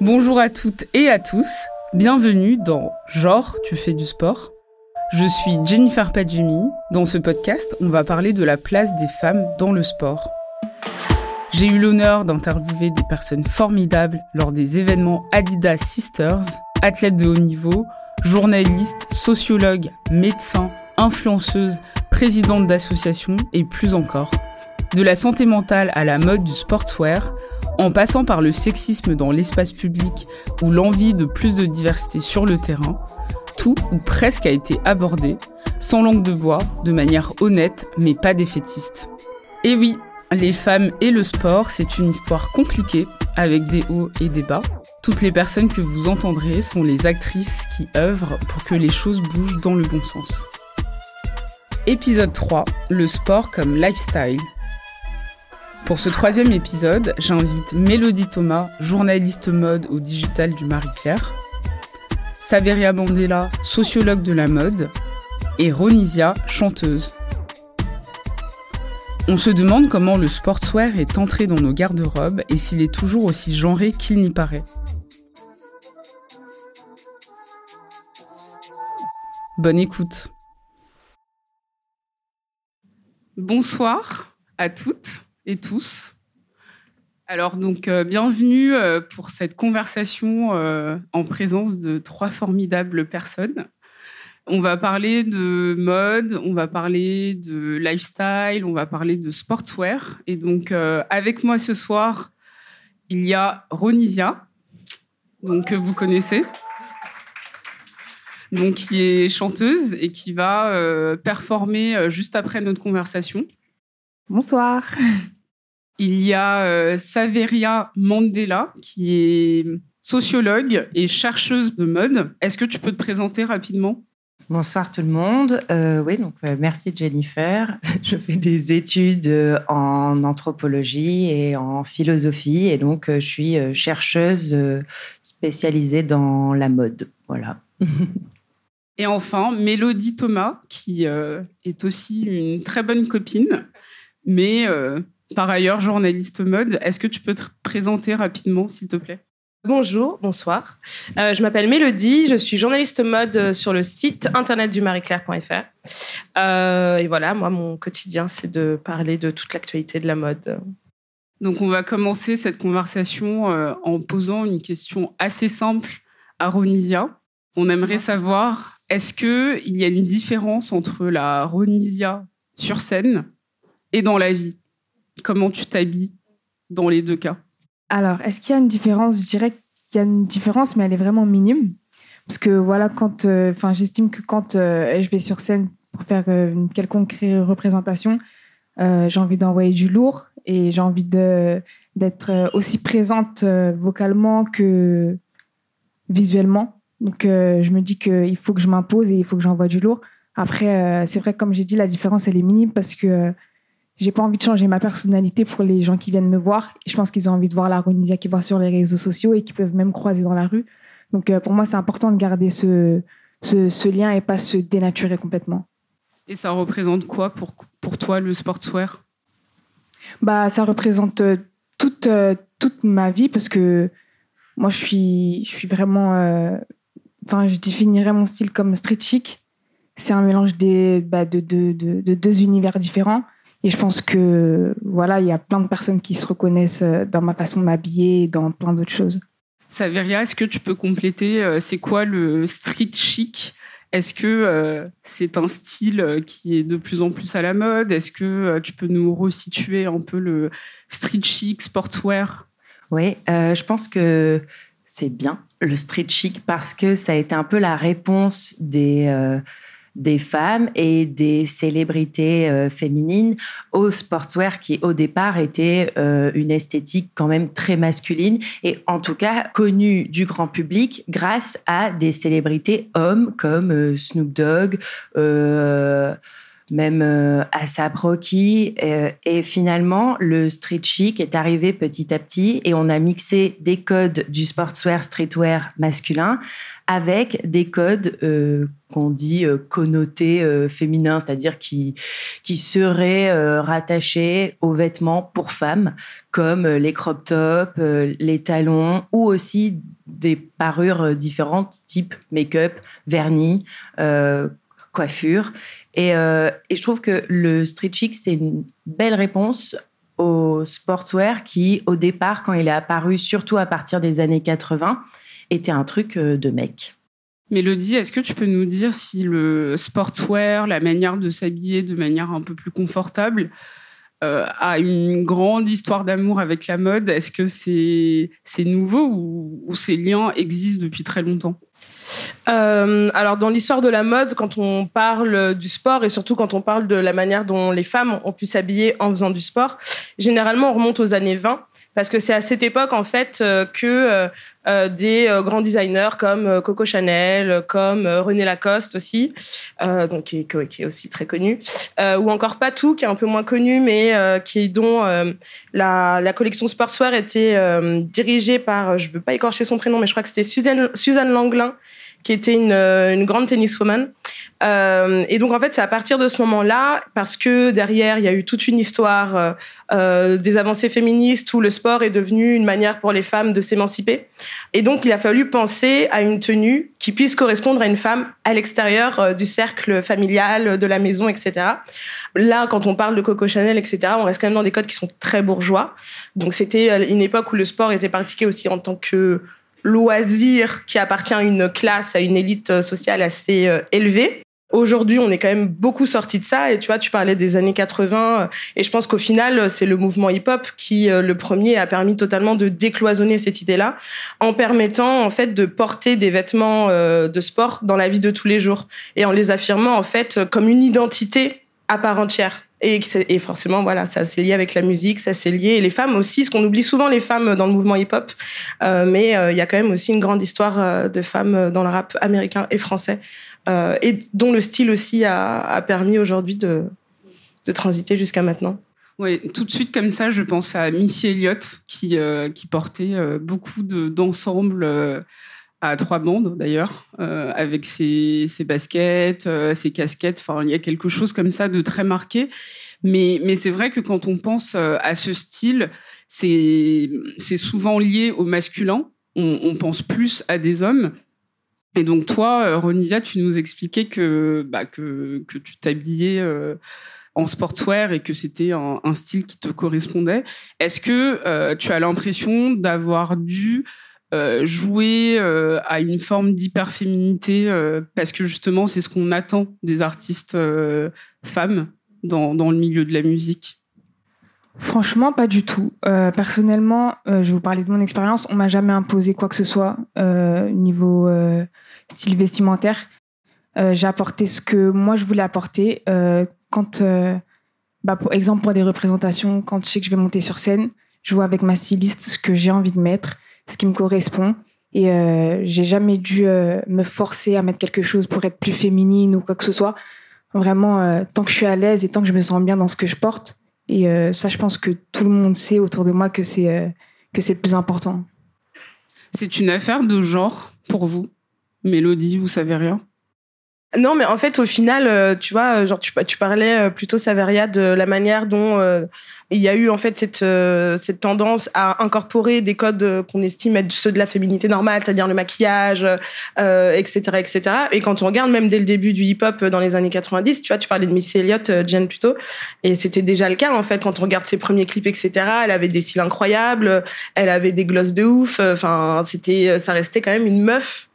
Bonjour à toutes et à tous, bienvenue dans Genre, tu fais du sport. Je suis Jennifer Padjemi. Dans ce podcast, on va parler de la place des femmes dans le sport. J'ai eu l'honneur d'interviewer des personnes formidables lors des événements Adidas Sisters, athlètes de haut niveau, journalistes, sociologues, médecins, influenceuses, présidentes d'associations et plus encore. De la santé mentale à la mode du sportswear, en passant par le sexisme dans l'espace public ou l'envie de plus de diversité sur le terrain, tout ou presque a été abordé, sans langue de bois, de manière honnête mais pas défaitiste. Et oui, les femmes et le sport, c'est une histoire compliquée, avec des hauts et des bas. Toutes les personnes que vous entendrez sont les actrices qui œuvrent pour que les choses bougent dans le bon sens. Épisode 3, le sport comme lifestyle. Pour ce troisième épisode, j'invite Mélodie Thomas, journaliste mode au digital du Marie-Claire, Saveria Bandela, sociologue de la mode, et Ronisia, chanteuse. On se demande comment le sportswear est entré dans nos garde-robes et s'il est toujours aussi genré qu'il n'y paraît. Bonne écoute. Bonsoir à toutes et tous. Alors donc euh, bienvenue euh, pour cette conversation euh, en présence de trois formidables personnes. On va parler de mode, on va parler de lifestyle, on va parler de sportswear. Et donc avec moi ce soir, il y a Ronisia, donc que vous connaissez, donc qui est chanteuse et qui va performer juste après notre conversation. Bonsoir. Il y a euh, Saveria Mandela, qui est sociologue et chercheuse de mode. Est-ce que tu peux te présenter rapidement? Bonsoir tout le monde. Euh, oui, donc euh, merci Jennifer. Je fais des études en anthropologie et en philosophie et donc je suis chercheuse spécialisée dans la mode. Voilà. Et enfin, Mélodie Thomas, qui est aussi une très bonne copine, mais par ailleurs journaliste mode. Est-ce que tu peux te présenter rapidement, s'il te plaît? Bonjour, bonsoir. Euh, je m'appelle Mélodie, je suis journaliste mode sur le site internet du marieclaire.fr. Euh, et voilà, moi, mon quotidien, c'est de parler de toute l'actualité de la mode. Donc, on va commencer cette conversation euh, en posant une question assez simple à Ronisia. On aimerait savoir, est-ce qu'il y a une différence entre la Ronisia sur scène et dans la vie? Comment tu t'habilles dans les deux cas Alors, est-ce qu'il y a une différence? Je dirais qu'il y a une différence, mais elle est vraiment minime. Parce que voilà, quand, euh, enfin, j'estime que quand euh, je vais sur scène pour faire euh, une quelconque représentation, j'ai envie d'envoyer du lourd et j'ai envie d'être aussi présente vocalement que visuellement. Donc, je me dis qu'il faut que je m'impose et il faut que j'envoie du lourd. Après, c'est vrai, comme j'ai dit, la différence, elle est minime parce que j'ai pas envie de changer ma personnalité pour les gens qui viennent me voir. Je pense qu'ils ont envie de voir la Ronisia qui voient sur les réseaux sociaux et qui peuvent même croiser dans la rue. Donc euh, pour moi, c'est important de garder ce, ce, lien et pas se dénaturer complètement. Et ça représente quoi pour, pour toi le sportswear? Bah, Ça représente euh, toute, euh, toute ma vie parce que moi, je suis, je suis vraiment. Enfin, je définirais mon style comme street chic. C'est un mélange des, bah, de, de, de, deux univers différents. Et je pense que voilà, il y a plein de personnes qui se reconnaissent euh, dans ma façon de m'habiller et dans plein d'autres choses. Saveria, est-ce que tu peux compléter euh, C'est quoi le street chic? Est-ce que euh, c'est un style qui est de plus en plus à la mode? Est-ce que tu peux nous resituer un peu le street chic, sportswear? Oui, je pense que c'est bien le street chic parce que ça a été un peu la réponse des des femmes et des célébrités euh, féminines au sportswear qui au départ était euh, une esthétique quand même très masculine et en tout cas connue du grand public grâce à des célébrités hommes comme euh, Snoop Dogg, même euh, à sa Rocky. et finalement, le street chic est arrivé petit à petit et on a mixé des codes du sportswear, streetwear masculin avec des codes euh, qu'on dit euh, connotés euh, féminins, c'est-à-dire qui, qui seraient rattachés aux vêtements pour femmes, comme les crop tops, les talons, ou aussi des parures différentes, type make-up, vernis, coiffure. Et, et, je trouve que le street chic, c'est une belle réponse au sportswear qui, au départ, quand il est apparu, surtout à partir des années 80, était un truc euh, de mec. Mélodie, est-ce que tu peux nous dire si le sportswear, la manière de s'habiller de manière un peu plus confortable, euh, a une grande histoire d'amour avec la mode? Est-ce que c'est nouveau ou, ou, ces liens existent depuis très longtemps? Euh, alors dans l'histoire de la mode, quand on parle du sport et surtout quand on parle de la manière dont les femmes ont pu s'habiller en faisant du sport, généralement on remonte aux années 20 parce que c'est à cette époque en fait euh, que euh, des grands designers comme Coco Chanel, comme René Lacoste aussi, donc qui est, aussi très connu, ou encore Patou qui est un peu moins connu, mais qui dont la, la, collection Sportswear était dirigée par, je veux pas écorcher son prénom, mais je crois que c'était Suzanne, Suzanne Langlin qui était une, une grande tenniswoman. Euh, et donc, en fait, c'est à partir de ce moment-là, parce que derrière, il y a eu toute une histoire euh, euh, des avancées féministes où le sport est devenu une manière pour les femmes de s'émanciper. Et donc, il a fallu penser à une tenue qui puisse correspondre à une femme à l'extérieur euh, du cercle familial, de la maison, etc. Là, quand on parle de Coco Chanel, etc., on reste quand même dans des codes qui sont très bourgeois. Donc, c'était une époque où le sport était pratiqué aussi en tant que loisir qui appartient à une classe, à une élite sociale assez élevée. Aujourd'hui, on est quand même beaucoup sorti de ça. Et tu vois, tu parlais des années 80. Et je pense qu'au final, c'est le mouvement hip-hop qui, euh, le premier, a permis totalement de décloisonner cette idée-là, en permettant, en fait, de porter des vêtements euh, de sport dans la vie de tous les jours. Et en les affirmant, en fait, comme une identité à part entière. Et, forcément, voilà, ça c'est lié avec la musique, ça c'est lié. Et les femmes aussi, ce qu'on oublie souvent les femmes dans le mouvement hip-hop, euh, mais il y a quand même aussi une grande histoire de femmes dans le rap américain et français. Euh, et dont le style aussi a, permis aujourd'hui de, transiter jusqu'à maintenant. Oui, tout de suite comme ça, je pense à Missy Elliott qui, euh, portait euh, beaucoup d'ensembles à trois bandes d'ailleurs, avec ses, ses baskets, ses casquettes. Il y a quelque chose comme ça de très marqué. Mais, mais c'est vrai que quand on pense à ce style, c'est souvent lié au masculin. On, pense plus à des hommes. Et donc toi, euh, Ronisia, tu nous expliquais que, bah, que, que tu t'habillais euh, en sportswear et que c'était un, style qui te correspondait. Est-ce que euh, tu as l'impression d'avoir dû jouer à une forme d'hyperféminité parce que justement c'est ce qu'on attend des artistes femmes dans, dans, le milieu de la musique Franchement, pas du tout. personnellement, je vais vous parler de mon expérience. On m'a jamais imposé quoi que ce soit niveau style vestimentaire. Euh, j'ai apporté ce que moi je voulais apporter. Euh, quand, euh, bah, exemple, pour des représentations, quand je sais que je vais monter sur scène, je vois avec ma styliste ce que j'ai envie de mettre, ce qui me correspond. Et j'ai jamais dû me forcer à mettre quelque chose pour être plus féminine ou quoi que ce soit. Vraiment, tant que je suis à l'aise et tant que je me sens bien dans ce que je porte. Et ça, je pense que tout le monde sait autour de moi que c'est que c'est le plus important. C'est une affaire de genre pour vous? Mélodie, vous savez rien? Non, mais en fait, au final, euh, tu vois, genre tu, tu parlais euh, plutôt Saveria de la manière dont euh, il y a eu en fait cette cette tendance à incorporer des codes qu'on estime être ceux de la féminité normale, c'est-à-dire le maquillage, etc., etc. Et quand on regarde même dès le début du hip-hop dans les années 90, tu vois, tu parlais de Missy Elliott, Jen plutôt, et c'était déjà le cas en fait quand on regarde ses premiers clips, etc. Elle avait des cils incroyables, elle avait des glosses de ouf. Enfin, c'était, ça restait quand même une meuf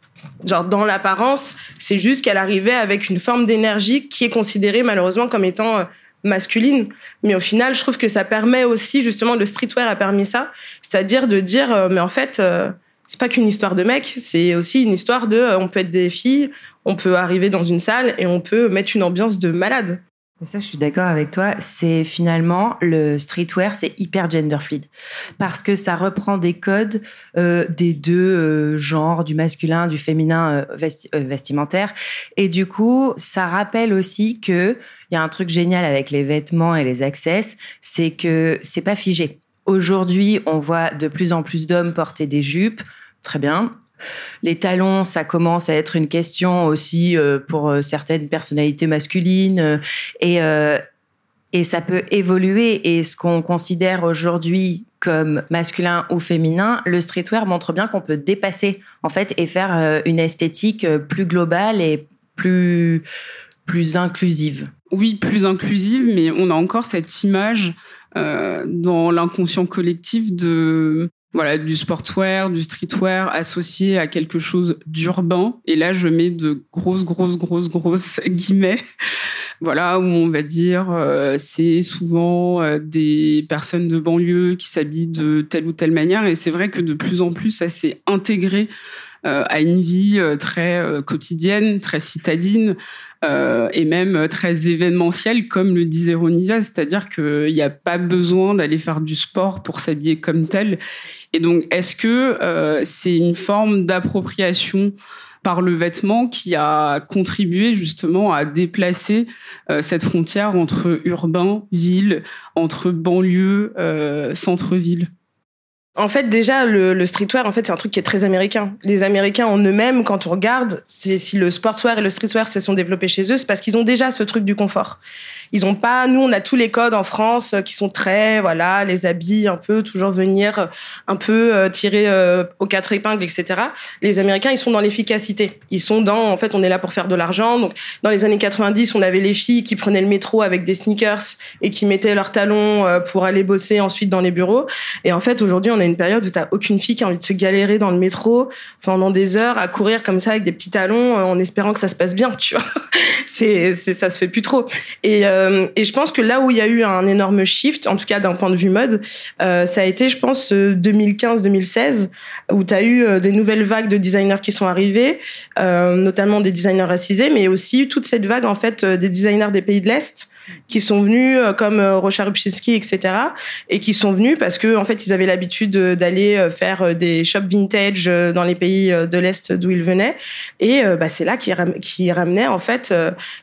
Genre, dans l'apparence, c'est juste qu'elle arrivait avec une forme d'énergie qui est considérée malheureusement comme étant euh, masculine. Mais au final, je trouve que ça permet aussi, justement, le streetwear a permis ça. C'est-à-dire de dire, euh, mais en fait, euh, c'est pas qu'une histoire de mec, c'est aussi une histoire de, on peut être des filles, on peut arriver dans une salle et on peut mettre une ambiance de malade. Ça, je suis d'accord avec toi. C'est finalement le streetwear, c'est hyper gender fluid parce que ça reprend des codes euh, des deux euh, genres, du masculin, du féminin euh, vestimentaire, et du coup, ça rappelle aussi que il y a un truc génial avec les vêtements et les accessoires, c'est que c'est pas figé. Aujourd'hui, on voit de plus en plus d'hommes porter des jupes, très bien. Les talons, ça commence à être une question aussi euh, pour euh, certaines personnalités masculines euh, et et ça peut évoluer. Et ce qu'on considère aujourd'hui comme masculin ou féminin, le streetwear montre bien qu'on peut dépasser en fait et faire une esthétique plus globale et plus plus inclusive. Oui, plus inclusive, mais on a encore cette image dans l'inconscient collectif de voilà, du sportswear, du streetwear associé à quelque chose d'urbain. Et là, je mets de grosses, grosses, grosses, grosses guillemets. Voilà, où on va dire, euh, c'est souvent euh, des personnes de banlieue qui s'habillent de telle ou telle manière. Et c'est vrai que de plus en plus, ça s'est intégré à une vie très quotidienne, très citadine. et même très événementielle, comme le disait Ronisia, c'est-à-dire qu'il n'y a pas besoin d'aller faire du sport pour s'habiller comme tel. Et donc, est-ce que euh, c'est une forme d'appropriation par le vêtement qui a contribué justement à déplacer euh, cette frontière entre urbain, ville, entre banlieue, euh, centre-ville? En fait, déjà, le, streetwear, en fait, c'est un truc qui est très américain. Les Américains en eux-mêmes, quand on regarde, si le sportswear et le streetwear se sont développés chez eux, c'est parce qu'ils ont déjà ce truc du confort. Ils ont pas, nous, on a tous les codes en France euh, qui sont très, voilà, les habits un peu, toujours venir euh, un peu euh, tirer aux quatre épingles, etc. Les Américains, ils sont dans l'efficacité. Ils sont dans, en fait, on est là pour faire de l'argent. Donc, dans les années 90, on avait les filles qui prenaient le métro avec des sneakers et qui mettaient leurs talons pour aller bosser ensuite dans les bureaux. Et en fait, aujourd'hui, on une période où t'as aucune fille qui a envie de se galérer dans le métro pendant des heures à courir comme ça avec des petits talons en espérant que ça se passe bien, tu vois. c'est, ça se fait plus trop. Et, euh, et je pense que là où il y a eu un énorme shift, en tout cas d'un point de vue mode, euh, ça a été, je pense, 2015-2016, où tu as eu euh, des nouvelles vagues de designers qui sont arrivés, notamment des designers racisés, mais aussi toute cette vague, en fait, des designers des pays de l'Est, qui sont venus euh, comme euh, Rocha Rupchinski, etc. Et qui sont venus parce que en fait ils avaient l'habitude d'aller euh, faire des shops vintage dans les pays de l'est d'où ils venaient. Et bah, c'est là qu'ils ramenaient en fait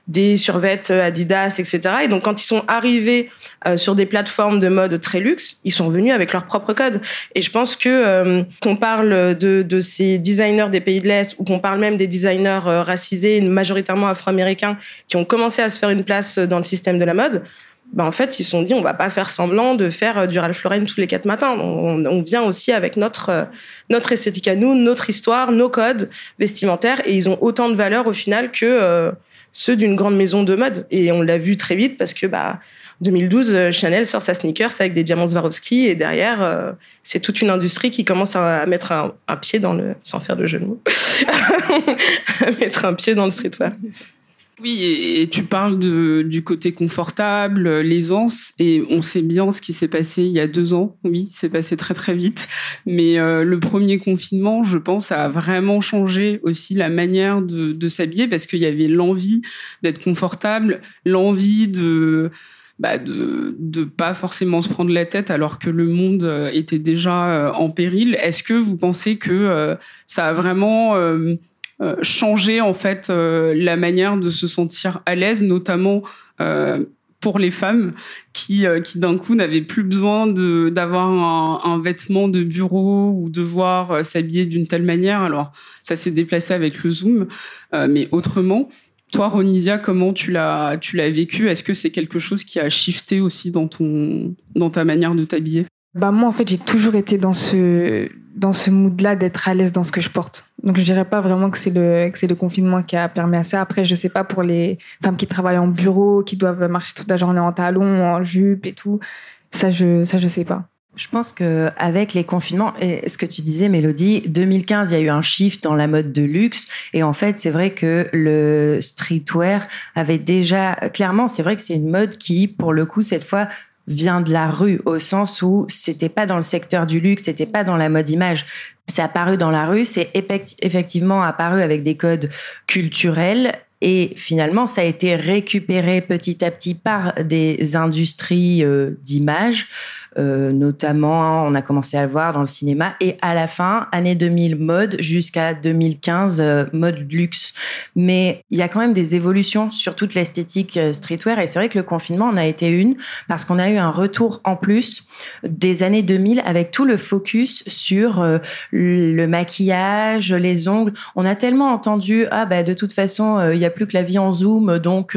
des survêtes Adidas, etc. Et donc quand ils sont arrivés sur des plateformes de mode très luxe, ils sont venus avec leur propre code. Et je pense que qu'on parle de, ces designers des pays de l'Est ou qu'on parle même des designers racisés, majoritairement afro-américains, qui ont commencé à se faire une place dans le système de la mode, bah en fait, ils se sont dit, on va pas faire semblant de faire euh, du Ralph Lauren tous les quatre matins. On, vient aussi avec notre, euh, notre esthétique à nous, notre histoire, nos codes vestimentaires, et ils ont autant de valeur au final que euh, ceux d'une grande maison de mode. Et on l'a vu très vite parce que, bah, 2012, Chanel sort sa sneakers avec des diamants Swarovski et derrière, c'est toute une industrie qui commence à, mettre un, pied dans le, sans faire de jeu de mots, à mettre un pied dans le streetwear. Oui, et, tu parles de, du côté confortable, l'aisance, et on sait bien ce qui s'est passé il y a deux ans. Oui, c'est passé très très vite. Mais euh, le premier confinement, je pense, a vraiment changé aussi la manière de, de s'habiller parce qu'il y avait l'envie d'être confortable, l'envie de bah de de pas forcément se prendre la tête alors que le monde euh, était déjà euh, en péril. Est-ce que vous pensez que ça a vraiment euh, changer en fait euh, la manière de se sentir à l'aise, notamment euh, pour les femmes qui, qui d'un coup n'avaient plus besoin d'avoir un, un, vêtement de bureau ou devoir s'habiller d'une telle manière. Alors ça s'est déplacé avec le zoom, mais autrement. Toi, Ronisia, comment tu l'as tu l'as vécu? Est-ce que c'est quelque chose qui a shifté aussi dans ton dans ta manière de t'habiller? Bah moi, en fait, j'ai toujours été dans ce dans ce mood-là d'être à l'aise dans ce que je porte. Donc je dirais pas vraiment que c'est le que c'est le confinement qui a permis à ça. Après je sais pas pour les femmes qui travaillent en bureau, qui doivent marcher toute la journée en talons, en jupe et tout. Ça je ça je sais pas. Je pense que avec les confinements et ce que tu disais Mélodie, 2015 il y a eu un shift dans la mode de luxe et en fait c'est vrai que le streetwear avait déjà clairement c'est vrai que c'est une mode qui pour le coup cette fois vient de la rue au sens où c'était pas dans le secteur du luxe, c'était pas dans la mode image. C'est apparu dans la rue, c'est effectivement apparu avec des codes culturels Et finalement, ça a été récupéré petit à petit par des industries d'image euh, notamment, hein, on a commencé à le voir dans le cinéma. Et à la fin, année 2000 mode jusqu'à 2015 euh, mode luxe. Mais il y a quand même des évolutions sur toute l'esthétique euh, streetwear. Et c'est vrai que le confinement en a été une parce qu'on a eu un retour en plus des années 2000 avec tout le focus sur le maquillage, les ongles. On a tellement entendu ah bah de toute façon il n'y a plus que la vie en zoom donc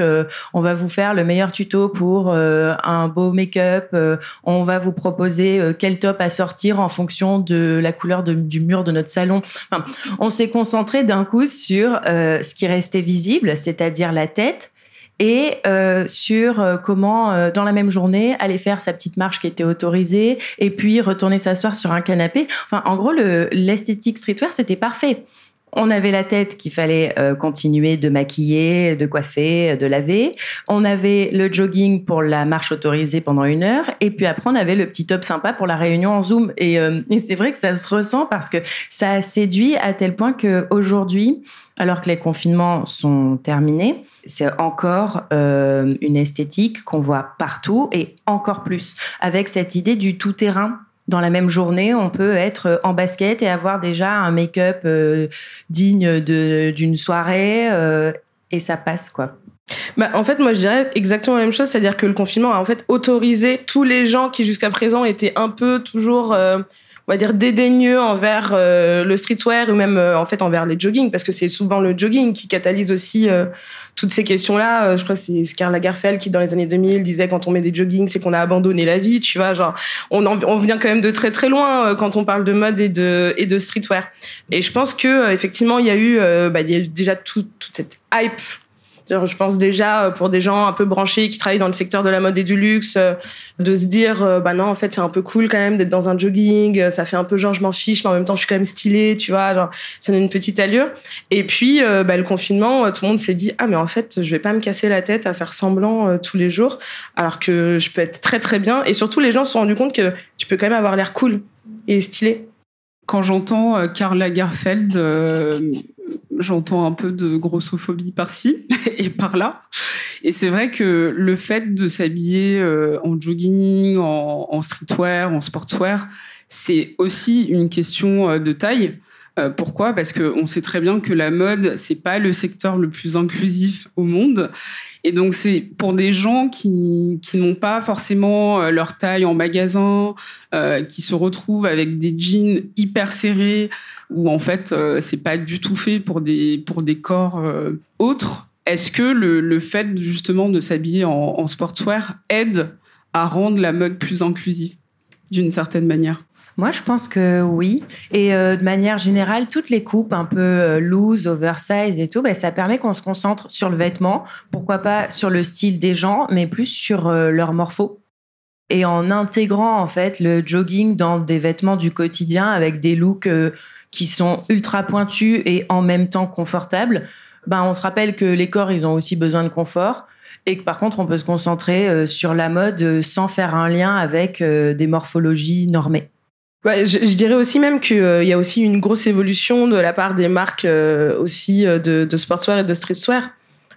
on va vous faire le meilleur tuto pour un beau make-up. on va vous proposer euh, quel top à sortir en fonction de la couleur du mur de notre salon. on s'est concentré d'un coup sur euh, ce qui restait visible, c'est-à-dire la tête, et euh, sur comment, dans la même journée, aller faire sa petite marche qui était autorisée, et puis retourner s'asseoir sur un canapé. Enfin, en gros, l'esthétique streetwear, c'était parfait. On avait la tête qu'il fallait euh, continuer de maquiller, de coiffer, de laver. On avait le jogging pour la marche autorisée pendant une heure. Et puis après, on avait le petit top sympa pour la réunion en Zoom. Et, euh, c'est vrai que ça se ressent parce que ça a séduit à tel point qu'aujourd'hui, alors que les confinements sont terminés, c'est encore euh, une esthétique qu'on voit partout et encore plus avec cette idée du tout-terrain dans la même journée, on peut être en basket et avoir déjà un make-up euh, digne d'une soirée euh, et ça passe quoi. Bah, en fait, moi, je dirais exactement la même chose, c'est-à-dire que le confinement a en fait autorisé tous les gens qui jusqu'à présent étaient un peu toujours euh, on va dire dédaigneux envers euh, le streetwear ou même euh, en fait envers les jogging parce que c'est souvent le jogging qui catalyse aussi euh, toutes ces questions-là. je crois que c'est Scarla Lagerfeld qui dans les années 2000 disait quand on met des joggings c'est qu'on a abandonné la vie, tu vois, genre on on vient quand même de très très loin quand on parle de mode et de et de streetwear. Et je pense que effectivement il y a eu bah, il y a eu déjà toute cette hype je pense déjà euh, pour des gens un peu branchés qui travaillent dans le secteur de la mode et du luxe, euh, de se dire euh, bah non en fait c'est un peu cool quand même d'être dans un jogging, ça fait un peu genre je m'en fiche mais en même temps je suis quand même stylée, tu vois, ça donne une petite allure. Et puis bah, le confinement, tout le monde s'est dit ah mais en fait je vais pas me casser la tête à faire semblant tous les jours alors que je peux être très très bien et surtout les gens se sont rendus compte que tu peux quand même avoir l'air cool et stylé. Quand j'entends Karl Lagerfeld j'entends un peu de grossophobie par-ci et par-là. Et c'est vrai que le fait de s'habiller euh, en jogging, en, streetwear, en sportswear, c'est aussi une question euh, de taille. Euh, pourquoi? Parce qu'on sait très bien que la mode, c'est pas le secteur le plus inclusif au monde. Et donc, c'est pour des gens qui, n'ont pas forcément leur taille en magasin, qui se retrouvent avec des jeans hyper serrés, où en fait euh, c'est pas du tout fait pour des pour des corps euh, autres. Est-ce que le, le, fait justement de s'habiller en, en, sportswear aide à rendre la mode plus inclusive d'une certaine manière? Moi, je pense que oui. Et euh, de manière générale, toutes les coupes un peu loose, oversize et tout, ben, ça permet qu'on se concentre sur le vêtement. Pourquoi pas sur le style des gens, mais plus sur leur morpho. Et en intégrant en fait le jogging dans des vêtements du quotidien avec des looks qui sont ultra pointus et en même temps confortables, ben on se rappelle que les corps, ils ont aussi besoin de confort et que par contre, on peut se concentrer euh, sur la mode euh, sans faire un lien avec euh, des morphologies normées. Je, dirais aussi même qu'il y a aussi une grosse évolution de la part des marques aussi de, de sportswear et de streetwear.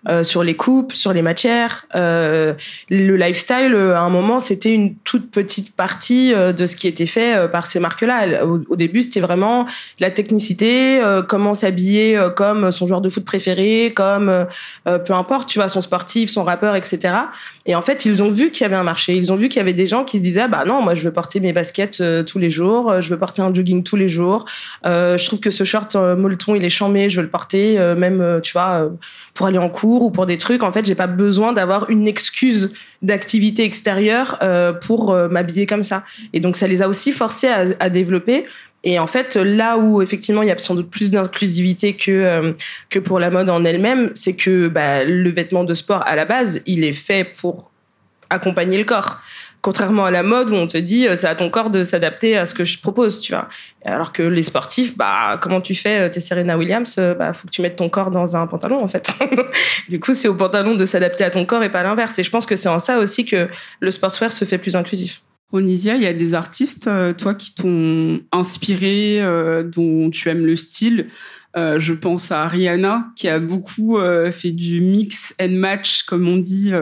Euh, sur les coupes, sur les matières. Euh, le lifestyle, euh, à un moment, c'était une toute petite partie de ce qui était fait par ces marques-là. Au, début, c'était vraiment la technicité, comment s'habiller comme son joueur de foot préféré, comme peu importe, tu vois, son sportif, son rappeur, etc. Et en fait, ils ont vu qu'il y avait un marché. Ils ont vu qu'il y avait des gens qui se disaient, bah non, moi, je veux porter mes baskets tous les jours, je veux porter un jogging tous les jours. je trouve que ce short molleton, il est chambé, je veux le porter, même, tu vois, pour aller en cours ou pour des trucs, en fait, j'ai pas besoin d'avoir une excuse d'activité extérieure euh, pour euh, m'habiller comme ça. Et donc, ça les a aussi forcés à, développer. Et en fait, là où effectivement il y a sans doute plus d'inclusivité que euh, que pour la mode en elle-même, c'est que bah, le vêtement de sport à la base, il est fait pour accompagner le corps. Contrairement à la mode où on te dit euh, c'est à ton corps de s'adapter à ce que je propose, tu vois. Alors que les sportifs, bah comment tu fais euh, T'es Serena Williams, euh, bah faut que tu mettes ton corps dans un pantalon en fait. du coup, c'est au pantalon de s'adapter à ton corps et pas l'inverse. Et je pense que c'est en ça aussi que le sportswear se fait plus inclusif. Ronisia, il y a des artistes, toi, qui t'ont inspiré, dont tu aimes le style. Je pense à Rihanna, qui a beaucoup fait du mix and match, comme on dit,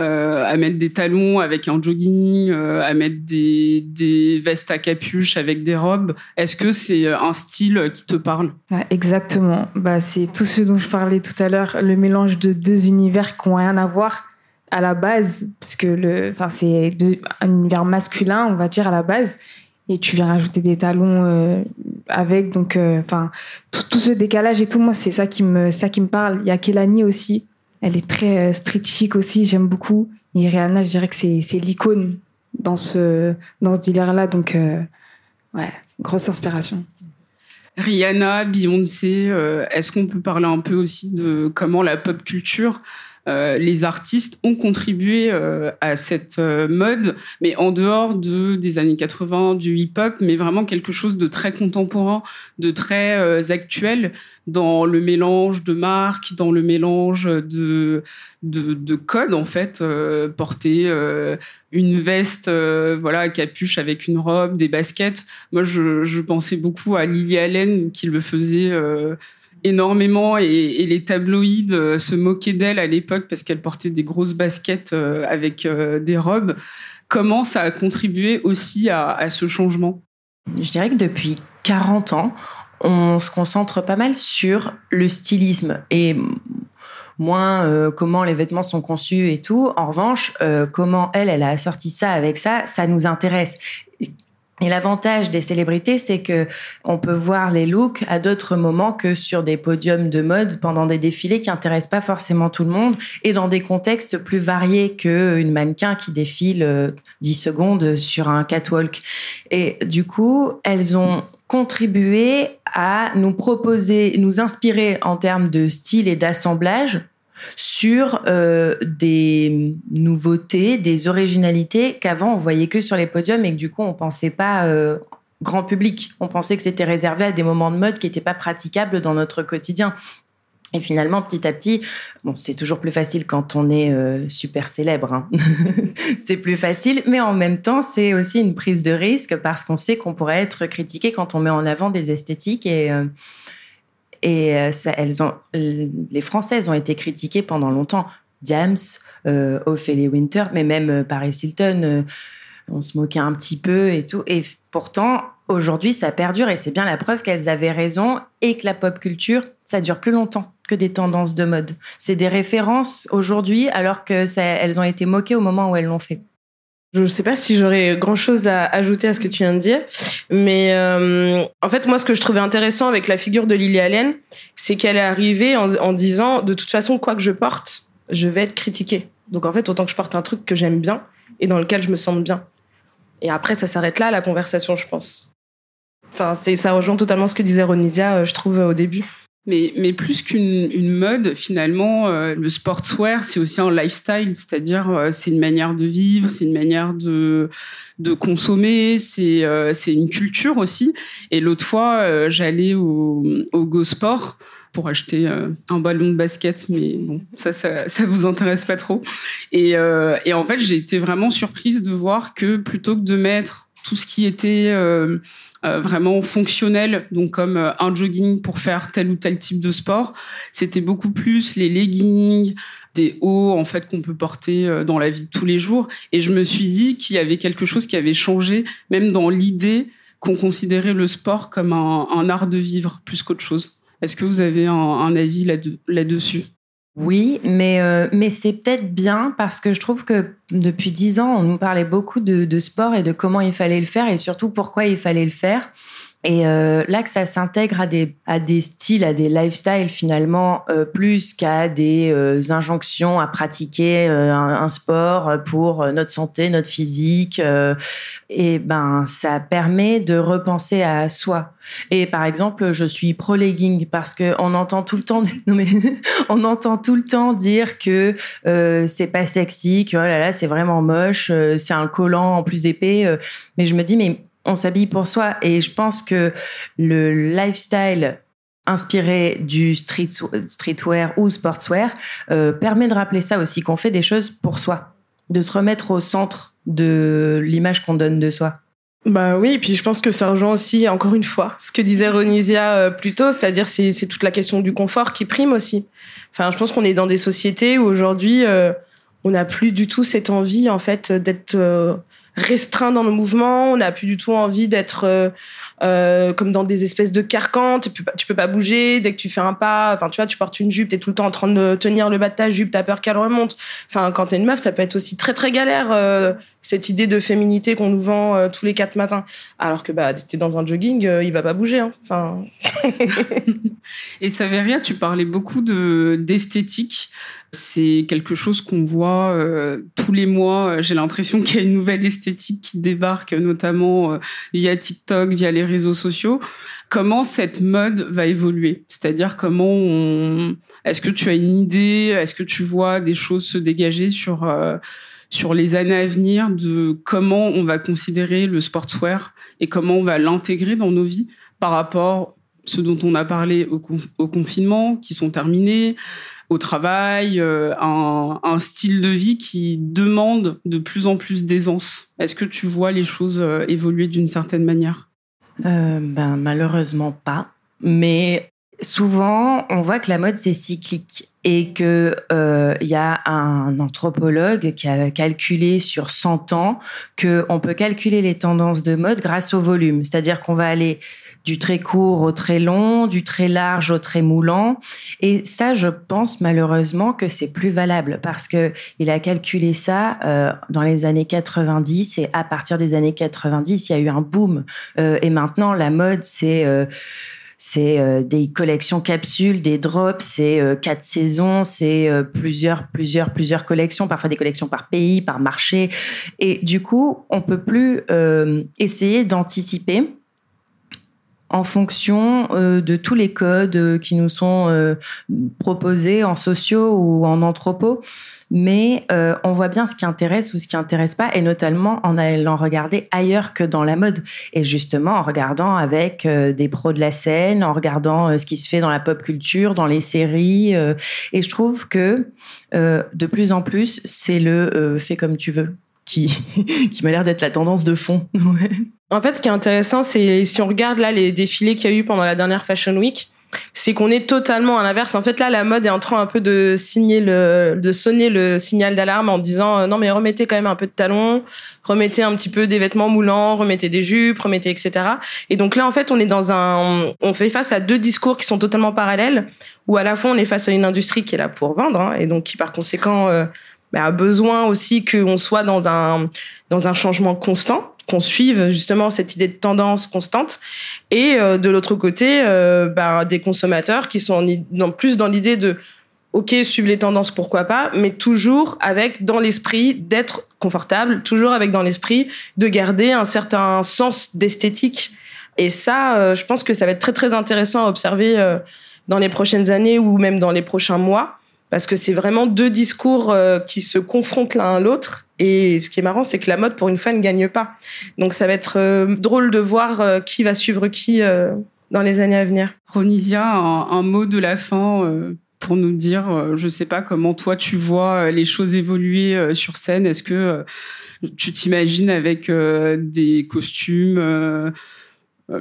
euh, à mettre des talons avec un jogging, euh, à mettre des, vestes à capuche avec des robes. Est-ce que c'est euh, un style qui te parle? Exactement. Bah, c'est tout ce dont je parlais tout à l'heure, le mélange de deux univers qui n'ont rien à voir à la base, parce que c'est un univers masculin, on va dire à la base, et tu viens rajouter des talons avec, donc, enfin, tout, ce décalage et tout, moi, c'est ça qui me, ça qui me parle. Il y a Kelani aussi, elle est très euh, street chic aussi, j'aime beaucoup. Et Rihanna, je dirais que c'est l'icône dans ce, dans ce délire-là. Donc, euh, ouais, grosse inspiration. Rihanna, Beyoncé, euh, est-ce qu'on peut parler un peu aussi de comment la pop culture euh, les artistes ont contribué euh, à cette euh, mode, mais en dehors de, des années 80, du hip-hop, mais vraiment quelque chose de très contemporain, de très actuel dans le mélange de marques, dans le mélange de, de, codes, en fait, porter une veste voilà, capuche avec une robe, des baskets. Moi, je pensais beaucoup à Lily Allen qui le faisait énormément et, les tabloïds euh, se moquaient d'elle à l'époque parce qu'elle portait des grosses baskets euh, avec euh, des robes. Comment ça a contribué aussi à, ce changement? Je dirais que depuis 40 ans, on se concentre pas mal sur le stylisme et moins comment les vêtements sont conçus et tout. En revanche, comment elle, elle a assorti ça avec ça, ça nous intéresse. Et l'avantage des célébrités, c'est que on peut voir les looks à d'autres moments que sur des podiums de mode pendant des défilés qui intéressent pas forcément tout le monde et dans des contextes plus variés qu'une mannequin qui défile 10 euh, secondes sur un catwalk. Et du coup, elles ont contribué à nous proposer, nous inspirer en termes de style et d'assemblage sur euh, des nouveautés, des originalités qu'avant on voyait que sur les podiums et que du coup on pensait pas euh, grand public. On pensait que c'était réservé à des moments de mode qui n'étaient pas praticables dans notre quotidien. Et finalement, petit à petit, bon, c'est toujours plus facile quand on est euh, super célèbre. Hein. c'est plus facile, mais en même temps, c'est aussi une prise de risque parce qu'on sait qu'on pourrait être critiqué quand on met en avant des esthétiques et et euh, elles ont, les Françaises ont été critiquées pendant longtemps. Diams, euh, Ophélie Winter, mais même euh, Paris Hilton, euh, on se moquait un petit peu et tout. Et pourtant, aujourd'hui, ça perdure et c'est bien la preuve qu'elles avaient raison et que la pop culture, ça dure plus longtemps que des tendances de mode. C'est des références aujourd'hui alors qu'elles ont été moquées au moment où elles l'ont fait. Je ne sais pas si j'aurais grand-chose à ajouter à ce que tu viens de dire, mais euh, en fait, moi, ce que je trouvais intéressant avec la figure de Lily Allen, c'est qu'elle est arrivée en, disant, de toute façon, quoi que je porte, je vais être critiquée. Donc, en fait, autant que je porte un truc que j'aime bien et dans lequel je me sens bien. Et après, ça s'arrête là, la conversation, je pense. Enfin, ça rejoint totalement ce que disait Ronisia, euh, je trouve, au début. Mais, plus qu'une mode, finalement, euh, le sportswear, c'est aussi un lifestyle, c'est-à-dire euh, c'est une manière de vivre, c'est une manière de, consommer, c'est euh, c'est une culture aussi. Et l'autre fois, j'allais au, au Go Sport pour acheter un ballon de basket, mais bon, ça, ça, vous intéresse pas trop. Et en fait, j'ai été vraiment surprise de voir que plutôt que de mettre tout ce qui était euh, vraiment fonctionnel, donc comme euh, un jogging pour faire tel ou tel type de sport. C'était beaucoup plus les leggings, des hauts en fait qu'on peut porter euh, dans la vie de tous les jours. Et je me suis dit qu'il y avait quelque chose qui avait changé, même dans l'idée qu'on considérait le sport comme un, un art de vivre plus qu'autre chose. Est-ce que vous avez un, un avis là-dessus? Oui, mais, euh, mais c'est peut-être bien parce que je trouve que depuis dix ans, on nous parlait beaucoup de, de, sport et de comment il fallait le faire et surtout pourquoi il fallait le faire. Et euh, là que ça s'intègre à des, à des styles, à des lifestyles finalement, euh, plus qu'à des euh, injonctions à pratiquer un, un, sport pour notre santé, notre physique, et ben ça permet de repenser à soi. Et par exemple, je suis pro legging parce que on entend tout le temps, non mais on entend tout le temps dire que c'est pas sexy, que oh là là c'est vraiment moche, c'est un collant en plus épais. mais je me dis mais on s'habille pour soi. Et je pense que le lifestyle inspiré du street, streetwear ou sportswear euh, permet de rappeler ça aussi, qu'on fait des choses pour soi, de se remettre au centre de l'image qu'on donne de soi. Bah oui, et puis je pense que ça rejoint aussi, encore une fois, ce que disait Ronisia euh, plus tôt, c'est-à-dire c'est, c'est toute la question du confort qui prime aussi. Enfin, je pense qu'on est dans des sociétés où aujourd'hui, euh, on n'a plus du tout cette envie, en fait, d'être restreint dans nos mouvements, on n'a plus du tout envie d'être euh, euh, comme dans des espèces de carcans, tu peux, pas, bouger, dès que tu fais un pas, enfin tu vois, tu portes une jupe, tu es tout le temps en train de tenir le bas de ta jupe, tu as peur qu'elle remonte. Enfin, quand tu es une meuf, ça peut être aussi très très galère, euh, cette idée de féminité qu'on nous vend euh, tous les quatre matins. Alors que bah, tu es dans un jogging, euh, il va pas bouger. Hein. Enfin... Et Saveria, tu parlais beaucoup de d'esthétique. C'est quelque chose qu'on voit euh, tous les mois. J'ai l'impression qu'il y a une nouvelle esthétique qui débarque, notamment via TikTok, via les réseaux sociaux. Comment cette mode va évoluer? C'est-à-dire comment on... Est-ce que tu as une idée? Est-ce que tu vois des choses se dégager sur sur les années à venir de comment on va considérer le sportswear et comment on va l'intégrer dans nos vies par rapport ce dont on a parlé au, con au confinement, qui sont terminés, au travail, euh, un, un, style de vie qui demande de plus en plus d'aisance. Est-ce que tu vois les choses euh, évoluer d'une certaine manière? Euh, Ben malheureusement pas, mais souvent on voit que la mode c'est cyclique et que il euh, y a un anthropologue qui a calculé sur 100 ans que on peut calculer les tendances de mode grâce au volume, c'est-à-dire qu'on va aller du très court au très long, du très large au très moulant. Et ça, je pense malheureusement que c'est plus valable parce que il a calculé ça euh, dans les années 90 et à partir des années 90, il y a eu un boom. Euh, et maintenant, la mode, c'est euh, c'est euh, des collections capsules, des drops, c'est euh, quatre saisons, c'est euh, plusieurs, plusieurs, plusieurs collections, parfois des collections par pays, par marché. Et du coup, on peut plus essayer d'anticiper en fonction euh, de tous les codes euh, qui nous sont euh, proposés en sociaux ou en anthropo. Mais on voit bien ce qui intéresse ou ce qui intéresse pas, et notamment en allant regarder ailleurs que dans la mode. Et justement, en regardant avec des pros de la scène, en regardant ce qui se fait dans la pop culture, dans les séries. et je trouve que de plus en plus, c'est le fait comme tu veux qui, qui m'a l'air d'être la tendance de fond. En fait, ce qui est intéressant, c'est si on regarde là les défilés qu'il y a eu pendant la dernière Fashion Week, c'est qu'on est totalement à l'inverse. En fait, là, la mode est en train un peu de signer le, de sonner le signal d'alarme en disant euh, non, mais remettez quand même un peu de talons, remettez un petit peu des vêtements moulants, remettez des jupes, remettez etc. Et donc là, en fait, on est dans un, on fait face à deux discours qui sont totalement parallèles, où à la fois on est face à une industrie qui est là pour vendre, hein, et donc qui par conséquent euh, bah, a besoin aussi qu'on soit dans un dans un changement constant qu'on suive justement cette idée de tendance constante. Et euh, de l'autre côté euh, bah, des consommateurs qui sont en, en plus dans l'idée de ok suivre les tendances pourquoi pas mais toujours avec dans l'esprit d'être confortable toujours avec dans l'esprit de garder un certain sens d'esthétique. Et ça euh, je pense que ça va être très très intéressant à observer euh, dans les prochaines années ou même dans les prochains mois parce que c'est vraiment deux discours euh, qui se confrontent l'un à l'autre. Et ce qui est marrant, c'est que la mode, pour une fois, ne gagne pas. Donc ça va être euh, drôle de voir euh, qui va suivre qui dans les années à venir. Ronisia, un, mot de la fin pour nous dire, je sais pas comment toi tu vois les choses évoluer sur scène. Est-ce que tu t'imagines avec des costumes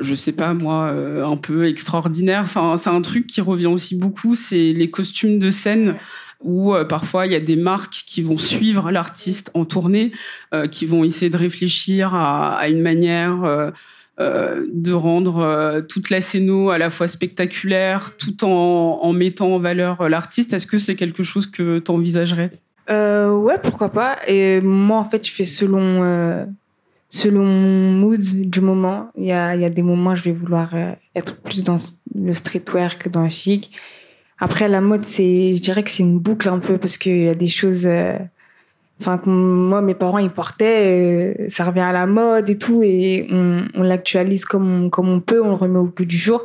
je sais pas moi, un peu extraordinaire. Enfin, c'est un truc qui revient aussi beaucoup, c'est les costumes de scène où euh, parfois il y a des marques qui vont suivre l'artiste en tournée, euh, qui vont essayer de réfléchir à, une manière euh, de rendre toute la scéno à la fois spectaculaire, tout en, mettant en valeur l'artiste. Est-ce que c'est quelque chose que tu envisagerais euh, Ouais, pourquoi pas. Et moi, en fait, je fais selon selon mon mood du moment. Il y a, y a des moments, je vais vouloir être plus dans le streetwear que dans le chic. Après, la mode, c'est, je dirais que c'est une boucle un peu parce qu'il y a des choses, euh, enfin, moi, mes parents, ils portaient, euh, ça revient à la mode et tout, et on, l'actualise comme on, comme on peut, on le remet au goût du jour.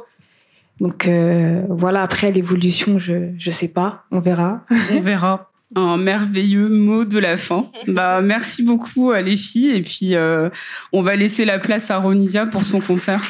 Donc euh, voilà, après l'évolution, je je sais pas, on verra. On verra. Un merveilleux mot de la fin. Bah merci beaucoup à les filles et puis euh, on va laisser la place à Ronisia pour son concert.